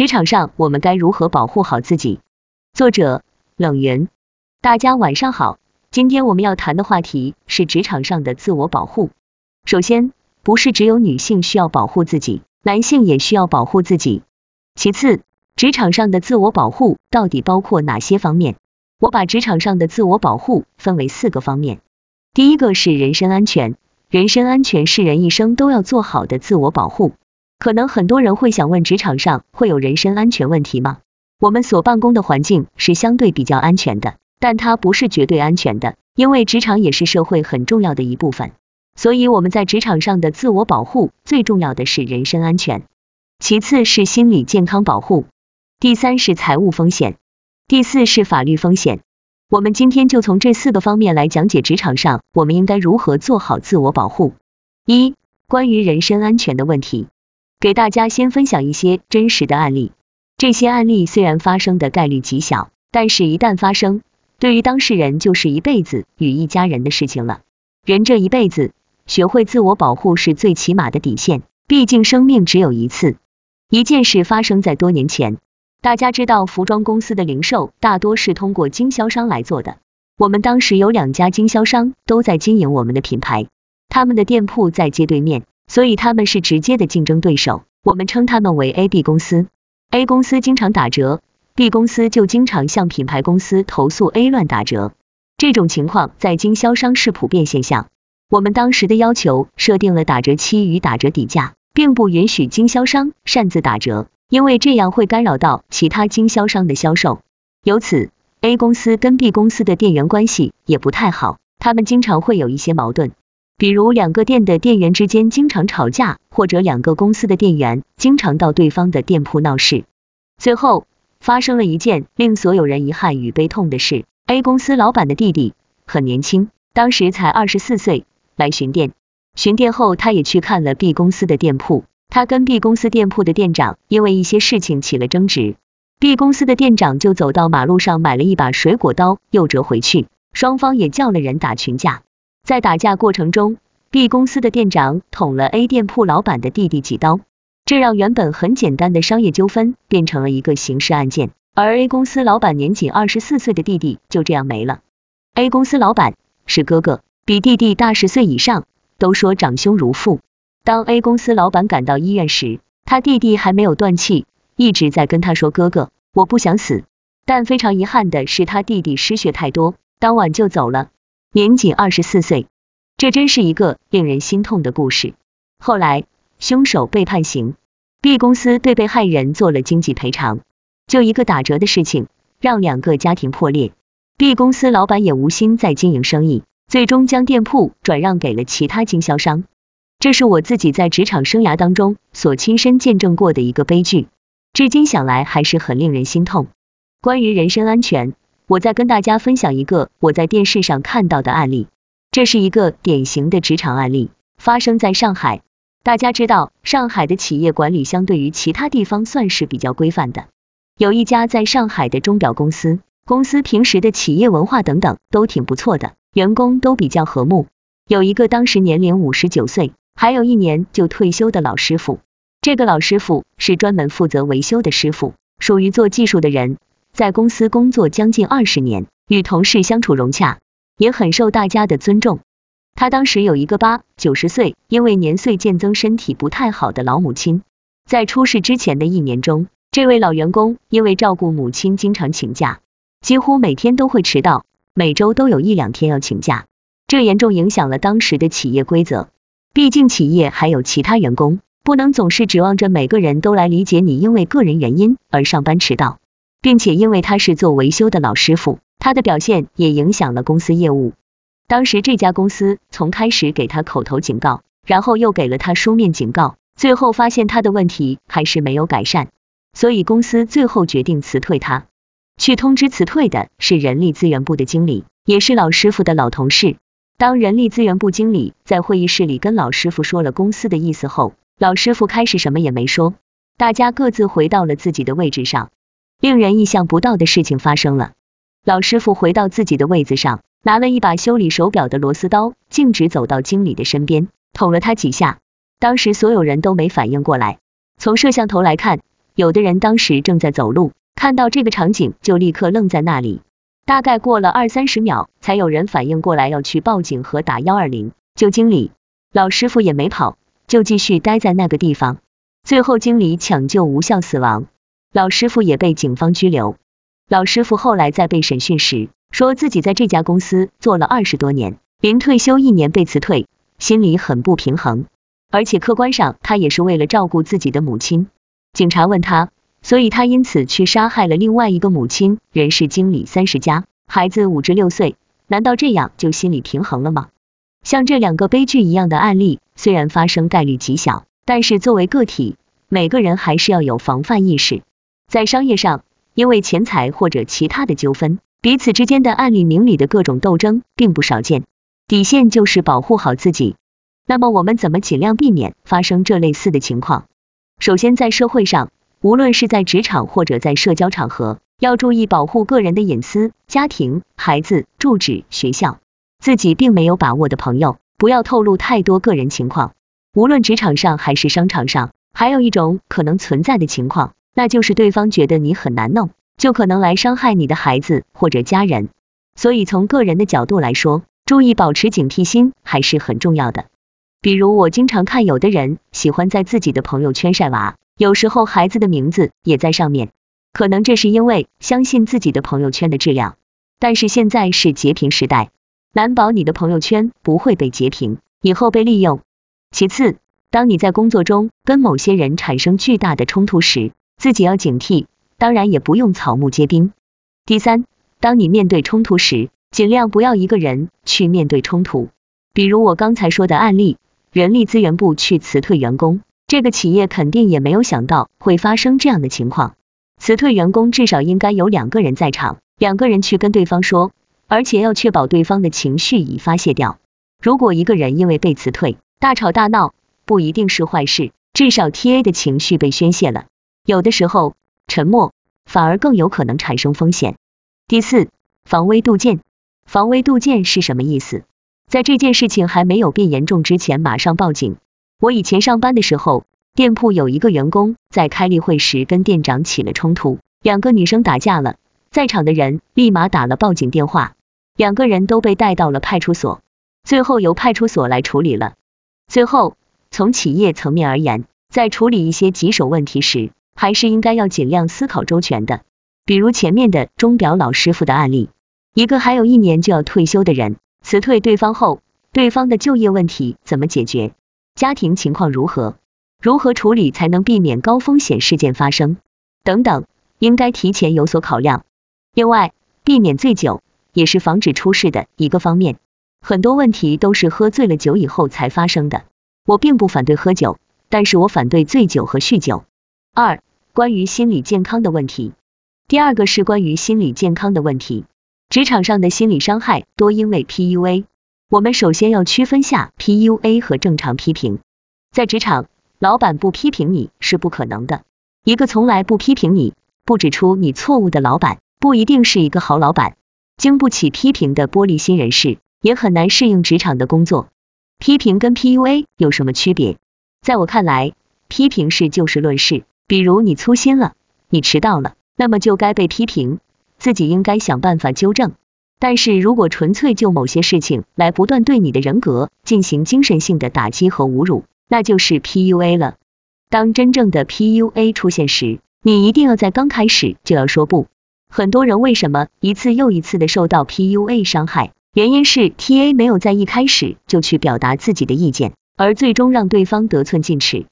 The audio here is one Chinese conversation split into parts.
职场上我们该如何保护好自己？作者冷云。大家晚上好，今天我们要谈的话题是职场上的自我保护。首先，不是只有女性需要保护自己，男性也需要保护自己。其次，职场上的自我保护到底包括哪些方面？我把职场上的自我保护分为四个方面。第一个是人身安全，人身安全是人一生都要做好的自我保护。可能很多人会想问，职场上会有人身安全问题吗？我们所办公的环境是相对比较安全的，但它不是绝对安全的，因为职场也是社会很重要的一部分。所以我们在职场上的自我保护，最重要的是人身安全，其次是心理健康保护，第三是财务风险，第四是法律风险。我们今天就从这四个方面来讲解职场上我们应该如何做好自我保护。一、关于人身安全的问题，给大家先分享一些真实的案例。这些案例虽然发生的概率极小，但是一旦发生，对于当事人就是一辈子与一家人的事情了。人这一辈子，学会自我保护是最起码的底线，毕竟生命只有一次。一件事发生在多年前。大家知道，服装公司的零售大多是通过经销商来做的。我们当时有两家经销商都在经营我们的品牌，他们的店铺在街对面，所以他们是直接的竞争对手。我们称他们为 A、B 公司。A 公司经常打折，B 公司就经常向品牌公司投诉 A 乱打折。这种情况在经销商是普遍现象。我们当时的要求设定了打折期与打折底价，并不允许经销商擅自打折。因为这样会干扰到其他经销商的销售，由此 A 公司跟 B 公司的店员关系也不太好，他们经常会有一些矛盾，比如两个店的店员之间经常吵架，或者两个公司的店员经常到对方的店铺闹事。最后发生了一件令所有人遗憾与悲痛的事：A 公司老板的弟弟很年轻，当时才二十四岁，来巡店，巡店后他也去看了 B 公司的店铺。他跟 B 公司店铺的店长因为一些事情起了争执，B 公司的店长就走到马路上买了一把水果刀，又折回去，双方也叫了人打群架。在打架过程中，B 公司的店长捅了 A 店铺老板的弟弟几刀，这让原本很简单的商业纠纷变成了一个刑事案件，而 A 公司老板年仅二十四岁的弟弟就这样没了。A 公司老板是哥哥，比弟弟大十岁以上，都说长兄如父。当 A 公司老板赶到医院时，他弟弟还没有断气，一直在跟他说：“哥哥，我不想死。”但非常遗憾的是，他弟弟失血太多，当晚就走了，年仅二十四岁。这真是一个令人心痛的故事。后来，凶手被判刑，B 公司对被害人做了经济赔偿。就一个打折的事情，让两个家庭破裂。B 公司老板也无心再经营生意，最终将店铺转让给了其他经销商。这是我自己在职场生涯当中所亲身见证过的一个悲剧，至今想来还是很令人心痛。关于人身安全，我再跟大家分享一个我在电视上看到的案例。这是一个典型的职场案例，发生在上海。大家知道，上海的企业管理相对于其他地方算是比较规范的。有一家在上海的钟表公司，公司平时的企业文化等等都挺不错的，员工都比较和睦。有一个当时年龄五十九岁。还有一年就退休的老师傅，这个老师傅是专门负责维修的师傅，属于做技术的人，在公司工作将近二十年，与同事相处融洽，也很受大家的尊重。他当时有一个八九十岁，因为年岁渐增身体不太好的老母亲，在出事之前的一年中，这位老员工因为照顾母亲经常请假，几乎每天都会迟到，每周都有一两天要请假，这严重影响了当时的企业规则。毕竟企业还有其他员工，不能总是指望着每个人都来理解你因为个人原因而上班迟到，并且因为他是做维修的老师傅，他的表现也影响了公司业务。当时这家公司从开始给他口头警告，然后又给了他书面警告，最后发现他的问题还是没有改善，所以公司最后决定辞退他。去通知辞退的是人力资源部的经理，也是老师傅的老同事。当人力资源部经理在会议室里跟老师傅说了公司的意思后，老师傅开始什么也没说，大家各自回到了自己的位置上。令人意想不到的事情发生了，老师傅回到自己的位子上，拿了一把修理手表的螺丝刀，径直走到经理的身边，捅了他几下。当时所有人都没反应过来，从摄像头来看，有的人当时正在走路，看到这个场景就立刻愣在那里，大概过了二三十秒，才有人反应过来要去报警和打幺二零救经理。老师傅也没跑，就继续待在那个地方。最后经理抢救无效死亡，老师傅也被警方拘留。老师傅后来在被审讯时，说自己在这家公司做了二十多年，临退休一年被辞退，心里很不平衡。而且客观上，他也是为了照顾自己的母亲。警察问他，所以他因此去杀害了另外一个母亲，人事经理三十家，孩子五至六岁，难道这样就心理平衡了吗？像这两个悲剧一样的案例，虽然发生概率极小，但是作为个体，每个人还是要有防范意识。在商业上，因为钱财或者其他的纠纷，彼此之间的暗里明里的各种斗争并不少见。底线就是保护好自己。那么我们怎么尽量避免发生这类似的情况？首先，在社会上，无论是在职场或者在社交场合，要注意保护个人的隐私、家庭、孩子、住址、学校，自己并没有把握的朋友，不要透露太多个人情况。无论职场上还是商场上，还有一种可能存在的情况，那就是对方觉得你很难弄，就可能来伤害你的孩子或者家人。所以从个人的角度来说，注意保持警惕心还是很重要的。比如我经常看有的人喜欢在自己的朋友圈晒娃，有时候孩子的名字也在上面，可能这是因为相信自己的朋友圈的质量。但是现在是截屏时代，难保你的朋友圈不会被截屏，以后被利用。其次，当你在工作中跟某些人产生巨大的冲突时，自己要警惕，当然也不用草木皆兵。第三，当你面对冲突时，尽量不要一个人去面对冲突，比如我刚才说的案例。人力资源部去辞退员工，这个企业肯定也没有想到会发生这样的情况。辞退员工至少应该有两个人在场，两个人去跟对方说，而且要确保对方的情绪已发泄掉。如果一个人因为被辞退大吵大闹，不一定是坏事，至少 TA 的情绪被宣泄了。有的时候沉默反而更有可能产生风险。第四，防微杜渐。防微杜渐是什么意思？在这件事情还没有变严重之前，马上报警。我以前上班的时候，店铺有一个员工在开例会时跟店长起了冲突，两个女生打架了，在场的人立马打了报警电话，两个人都被带到了派出所，最后由派出所来处理了。最后，从企业层面而言，在处理一些棘手问题时，还是应该要尽量思考周全的。比如前面的钟表老师傅的案例，一个还有一年就要退休的人。辞退对方后，对方的就业问题怎么解决？家庭情况如何？如何处理才能避免高风险事件发生？等等，应该提前有所考量。另外，避免醉酒也是防止出事的一个方面。很多问题都是喝醉了酒以后才发生的。我并不反对喝酒，但是我反对醉酒和酗酒。二、关于心理健康的问题。第二个是关于心理健康的问题。职场上的心理伤害多因为 PUA，我们首先要区分下 PUA 和正常批评。在职场，老板不批评你是不可能的。一个从来不批评你、不指出你错误的老板，不一定是一个好老板。经不起批评的玻璃心人士，也很难适应职场的工作。批评跟 PUA 有什么区别？在我看来，批评是就事论事，比如你粗心了，你迟到了，那么就该被批评。自己应该想办法纠正，但是如果纯粹就某些事情来不断对你的人格进行精神性的打击和侮辱，那就是 PUA 了。当真正的 PUA 出现时，你一定要在刚开始就要说不。很多人为什么一次又一次的受到 PUA 伤害？原因是 TA 没有在一开始就去表达自己的意见，而最终让对方得寸进尺。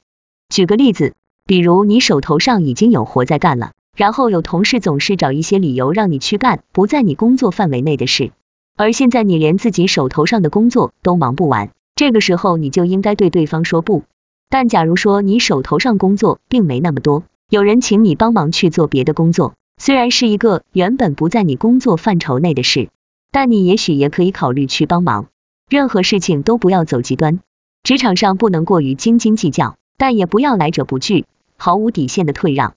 举个例子，比如你手头上已经有活在干了。然后有同事总是找一些理由让你去干不在你工作范围内的事，而现在你连自己手头上的工作都忙不完，这个时候你就应该对对方说不。但假如说你手头上工作并没那么多，有人请你帮忙去做别的工作，虽然是一个原本不在你工作范畴内的事，但你也许也可以考虑去帮忙。任何事情都不要走极端，职场上不能过于斤斤计较，但也不要来者不拒，毫无底线的退让。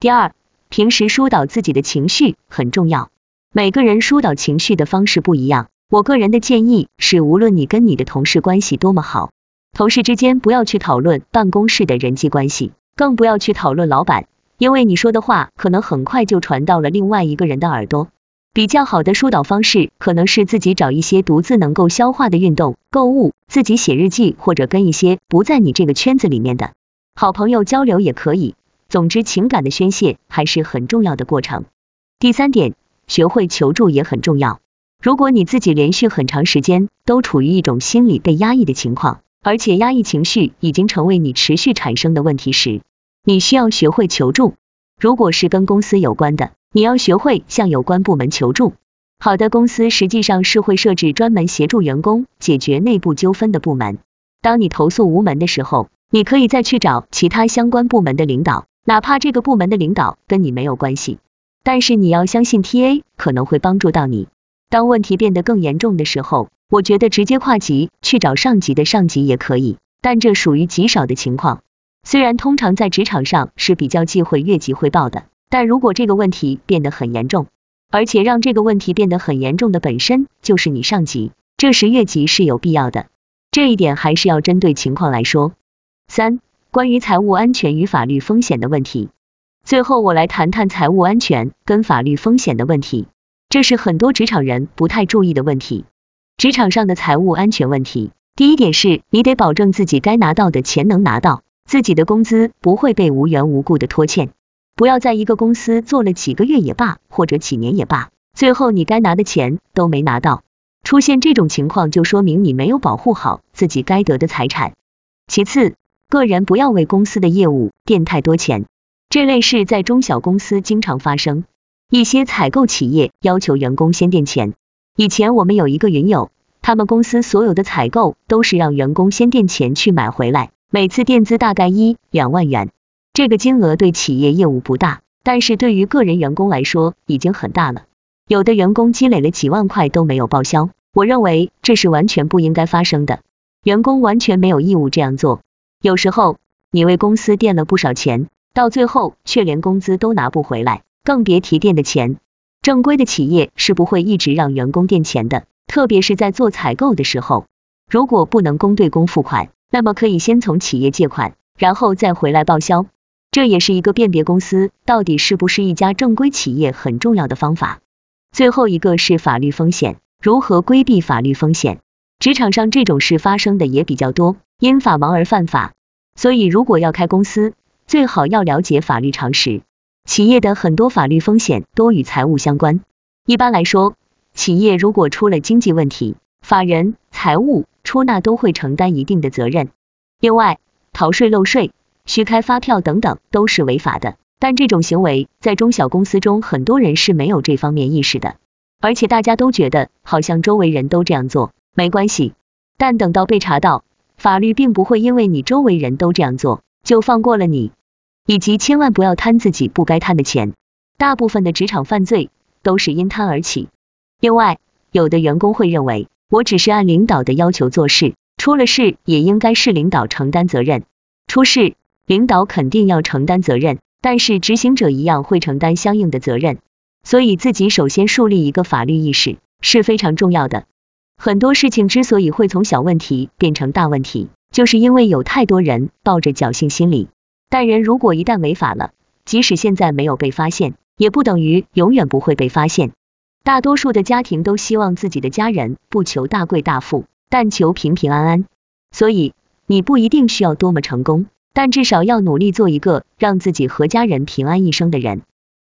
第二。平时疏导自己的情绪很重要，每个人疏导情绪的方式不一样。我个人的建议是，无论你跟你的同事关系多么好，同事之间不要去讨论办公室的人际关系，更不要去讨论老板，因为你说的话可能很快就传到了另外一个人的耳朵。比较好的疏导方式可能是自己找一些独自能够消化的运动、购物、自己写日记，或者跟一些不在你这个圈子里面的好朋友交流也可以。总之，情感的宣泄还是很重要的过程。第三点，学会求助也很重要。如果你自己连续很长时间都处于一种心理被压抑的情况，而且压抑情绪已经成为你持续产生的问题时，你需要学会求助。如果是跟公司有关的，你要学会向有关部门求助。好的公司实际上是会设置专门协助员工解决内部纠纷的部门。当你投诉无门的时候，你可以再去找其他相关部门的领导，哪怕这个部门的领导跟你没有关系。但是你要相信 TA 可能会帮助到你。当问题变得更严重的时候，我觉得直接跨级去找上级的上级也可以，但这属于极少的情况。虽然通常在职场上是比较忌讳越级汇报的。但如果这个问题变得很严重，而且让这个问题变得很严重的本身就是你上级，这时越级是有必要的。这一点还是要针对情况来说。三、关于财务安全与法律风险的问题。最后我来谈谈财务安全跟法律风险的问题，这是很多职场人不太注意的问题。职场上的财务安全问题，第一点是你得保证自己该拿到的钱能拿到，自己的工资不会被无缘无故的拖欠。不要在一个公司做了几个月也罢，或者几年也罢，最后你该拿的钱都没拿到。出现这种情况，就说明你没有保护好自己该得的财产。其次，个人不要为公司的业务垫太多钱，这类事在中小公司经常发生。一些采购企业要求员工先垫钱。以前我们有一个云友，他们公司所有的采购都是让员工先垫钱去买回来，每次垫资大概一两万元。这个金额对企业业务不大，但是对于个人员工来说已经很大了。有的员工积累了几万块都没有报销，我认为这是完全不应该发生的。员工完全没有义务这样做。有时候你为公司垫了不少钱，到最后却连工资都拿不回来，更别提垫的钱。正规的企业是不会一直让员工垫钱的，特别是在做采购的时候，如果不能公对公付款，那么可以先从企业借款，然后再回来报销。这也是一个辨别公司到底是不是一家正规企业很重要的方法。最后一个是法律风险，如何规避法律风险？职场上这种事发生的也比较多，因法盲而犯法。所以如果要开公司，最好要了解法律常识。企业的很多法律风险多与财务相关。一般来说，企业如果出了经济问题，法人、财务、出纳都会承担一定的责任。另外，逃税漏税。虚开发票等等都是违法的，但这种行为在中小公司中很多人是没有这方面意识的，而且大家都觉得好像周围人都这样做，没关系。但等到被查到，法律并不会因为你周围人都这样做就放过了你。以及千万不要贪自己不该贪的钱，大部分的职场犯罪都是因贪而起。另外，有的员工会认为我只是按领导的要求做事，出了事也应该是领导承担责任，出事。领导肯定要承担责任，但是执行者一样会承担相应的责任，所以自己首先树立一个法律意识是非常重要的。很多事情之所以会从小问题变成大问题，就是因为有太多人抱着侥幸心理。但人如果一旦违法了，即使现在没有被发现，也不等于永远不会被发现。大多数的家庭都希望自己的家人不求大贵大富，但求平平安安，所以你不一定需要多么成功。但至少要努力做一个让自己和家人平安一生的人。